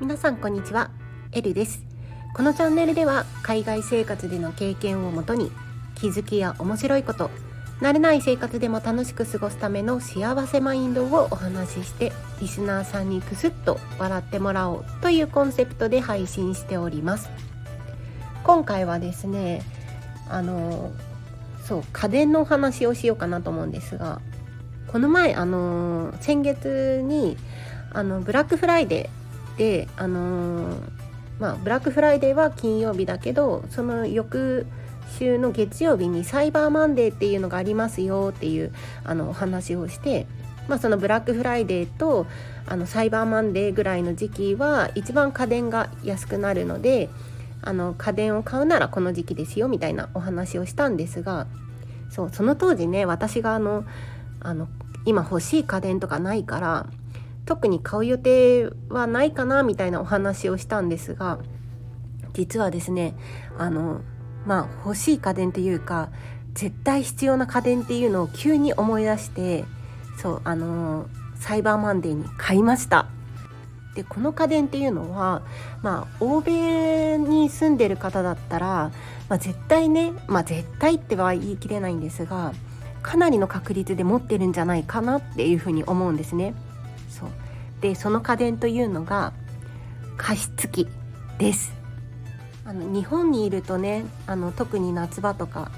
皆さんこんにちは。エルです。このチャンネルでは海外生活での経験をもとに気づきや面白いこと慣れない生活でも楽しく過ごすための幸せマインドをお話ししてリスナーさんにクスッと笑ってもらおうというコンセプトで配信しております。今回はですねあのそう家電のお話をしようかなと思うんですがこの前あの先月にあのブラックフライデーであのまあブラックフライデーは金曜日だけどその翌週の月曜日にサイバーマンデーっていうのがありますよっていうあのお話をして、まあ、そのブラックフライデーとあのサイバーマンデーぐらいの時期は一番家電が安くなるのであの家電を買うならこの時期ですよみたいなお話をしたんですがそうその当時ね私があのあの今欲しい家電とかないから特に買う予定はないかなみたいなお話をしたんですが実はですねあのまあ欲しい家電っていうか絶対必要な家電っていうのを急に思い出してそうあのサイバーマンデーに買いました。でこの家電っていうのはまあ欧米に住んでる方だったら、まあ、絶対ねまあ絶対っては言い切れないんですがかなりの確率で持ってるんじゃないかなっていうふうに思うんですね。そう。でその家電というのが加湿器です。あの日本にいるとねあの特に夏場とか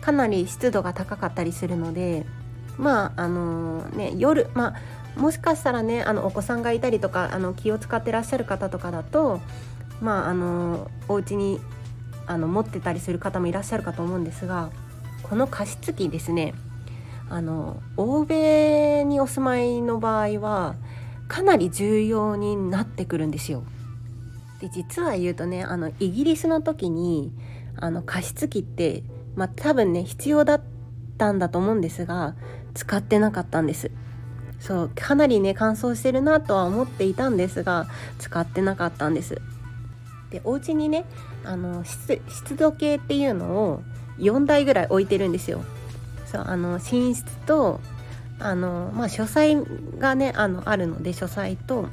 かなり湿度が高かったりするのでまああのね夜まあもしかしたらねあのお子さんがいたりとかあの気を使ってらっしゃる方とかだとまああのお家にあの持ってたりする方もいらっしゃるかと思うんですがこの加湿器ですねあの欧米にお住まいの場合はかなり重要になってくるんですよ。で実は言うとねあのイギリスの時にあの加湿器ってまあ多分ね必要だったんだと思うんですが使ってなかったんですそうかなりね乾燥してるなとは思っていたんですが使ってなかったんです。でお家にねあの湿度計っていうのを4台ぐらい置いてるんですよ。そうあの寝室とあのまあ書斎がねあのあるので書斎と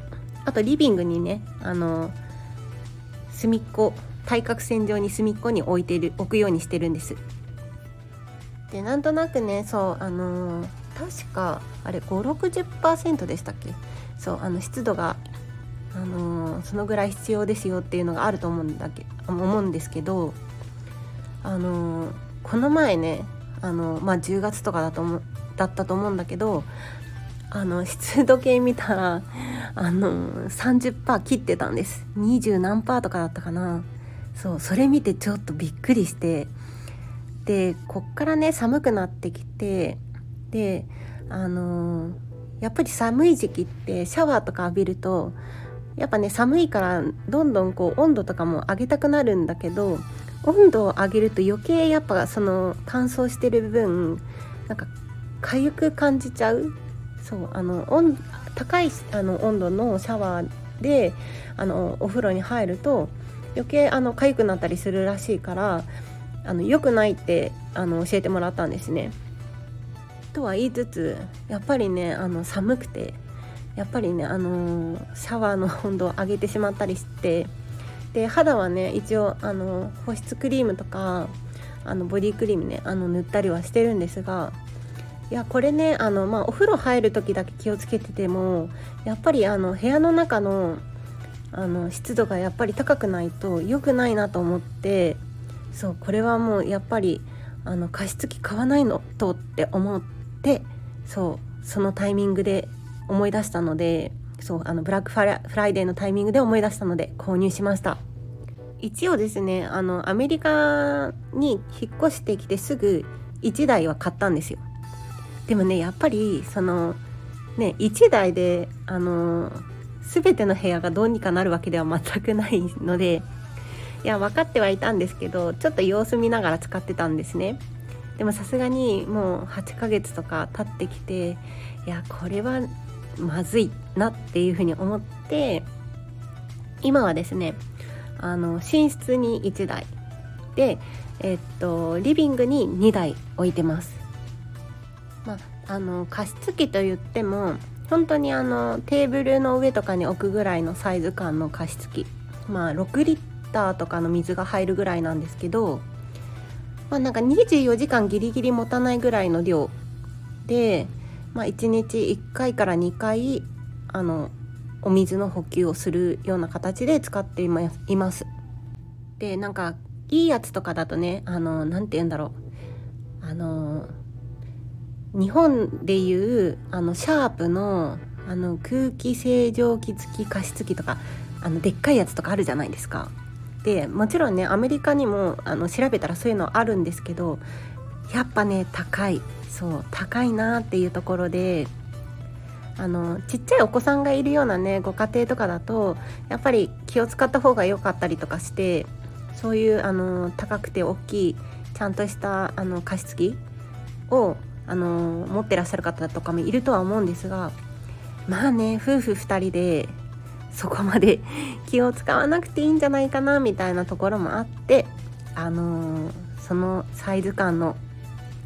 あとリビングにねあの隅っこ対角線上に隅っこに置いてる置くようにしてるんです。でなんとなくねそうあのー、確かあれ560%でしたっけ？そうあの湿度があのー、そのぐらい必要ですよっていうのがあると思うんだけ思うんですけどあのー、この前ねあのまあ10月とかだと思だったと思うんだけどあの湿度計見たらあの30%切ってたんです。20何パーとかだったかな。そうそれ見てちょっとびっくりしてでこっからね寒くなってきてであのやっぱり寒い時期ってシャワーとか浴びるとやっぱね寒いからどんどんこう温度とかも上げたくなるんだけど温度を上げると余計やっぱその乾燥してる分なんか痒く感じちゃうそうあの温高いあの温度のシャワーであのお風呂に入ると余計あの痒くなったりするらしいからあの良くないってあの教えてもらったんですね。とは言いつつやっぱりねあの寒くてやっぱりねあのシャワーの温度を上げてしまったりしてで肌はね一応あの保湿クリームとかあのボディクリームねあの塗ったりはしてるんですがいやこれねあの、まあ、お風呂入る時だけ気をつけててもやっぱりあの部屋の中のあの湿度がやっぱり高くないと良くないなと思ってそうこれはもうやっぱりあの加湿器買わないのとって思ってそうそのタイミングで思い出したのでそうあのブラックフライデーのタイミングで思い出したので購入しました。一応ですねあのアメリカに引っ越してきてすぐ1台は買ったんですよ。でもねやっぱりそのね1台であの全ての部屋がどうにかなるわけでは全くないのでいや分かってはいたんですけどちょっと様子見ながら使ってたんですね。でもさすがにもう8ヶ月とか経ってきていやこれはまずいなっていうふうに思って今はですねあの寝室に1台で、えっと、リビングに2台置いてます。まあ、あの加湿器といっても本当にあのテーブルの上とかに置くぐらいのサイズ感の加湿器。まあ6リッターとかの水が入るぐらいなんですけどまあなんか24時間ギリギリ持たないぐらいの量で、まあ、1日1回から2回あのお水の補給をするような形で使っています。でなんかいいやつとかだとねあの何て言うんだろうあの日本でいうあのシャープのあの空気清浄機付き加湿器とかあのでっかいやつとかあるじゃないですか。でもちろんねアメリカにもあの調べたらそういうのあるんですけどやっぱね高い。そう高いなっていうところであのちっちゃいお子さんがいるようなねご家庭とかだとやっぱり気を使った方が良かったりとかしてそういうあの高くて大きいちゃんとしたあの加湿器をあの持ってらっしゃる方とかもいるとは思うんですがまあね夫婦2人でそこまで 気を使わなくていいんじゃないかなみたいなところもあってあのそのサイズ感の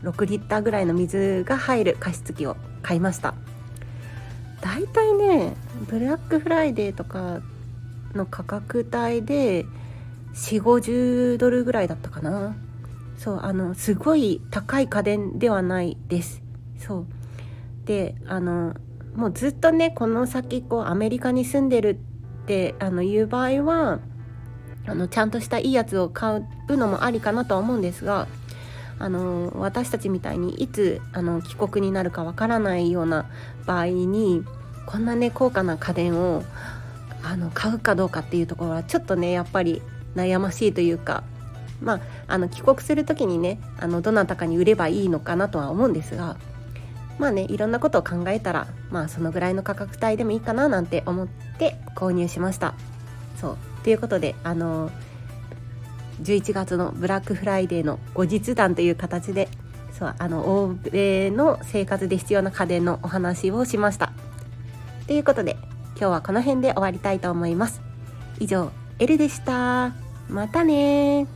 6リッターぐらいの水が入る加湿器を買いました。大体ねブラックフライデーとかの価格帯で4 5 0ドルぐらいだったかな。そうあのすごい高い家電ではないです。そう。であのもうずっとねこの先こうアメリカに住んでるってあのいう場合はあのちゃんとしたいいやつを買うのもありかなとは思うんですがあの私たちみたいにいつあの帰国になるかわからないような場合にこんなね高価な家電をあの買うかどうかっていうところはちょっとねやっぱり悩ましいというかまああの帰国する時にねあのどなたかに売ればいいのかなとは思うんですがまあねいろんなことを考えたらまあそのぐらいの価格帯でもいいかななんて思って購入しました。そうということであの11月のブラックフライデーの後日談という形でそうあの欧米の生活で必要な家電のお話をしました。ということで今日はこの辺で終わりたいと思います。以上、エルでした。またね